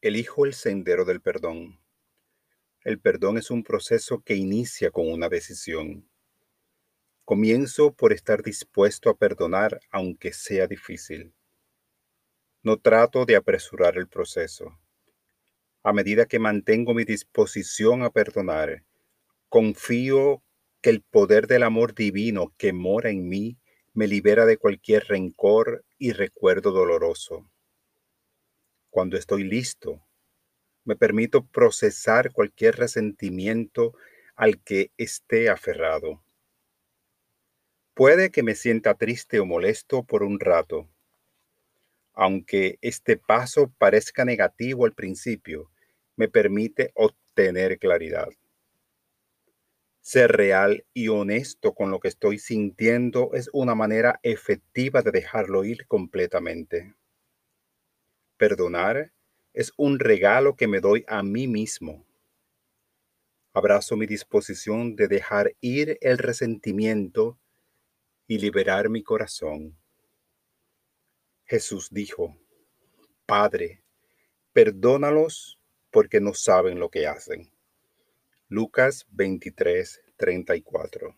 Elijo el sendero del perdón. El perdón es un proceso que inicia con una decisión. Comienzo por estar dispuesto a perdonar aunque sea difícil. No trato de apresurar el proceso. A medida que mantengo mi disposición a perdonar, confío que el poder del amor divino que mora en mí me libera de cualquier rencor y recuerdo doloroso. Cuando estoy listo, me permito procesar cualquier resentimiento al que esté aferrado. Puede que me sienta triste o molesto por un rato. Aunque este paso parezca negativo al principio, me permite obtener claridad. Ser real y honesto con lo que estoy sintiendo es una manera efectiva de dejarlo ir completamente. Perdonar es un regalo que me doy a mí mismo. Abrazo mi disposición de dejar ir el resentimiento y liberar mi corazón. Jesús dijo, Padre, perdónalos porque no saben lo que hacen. Lucas 23, 34.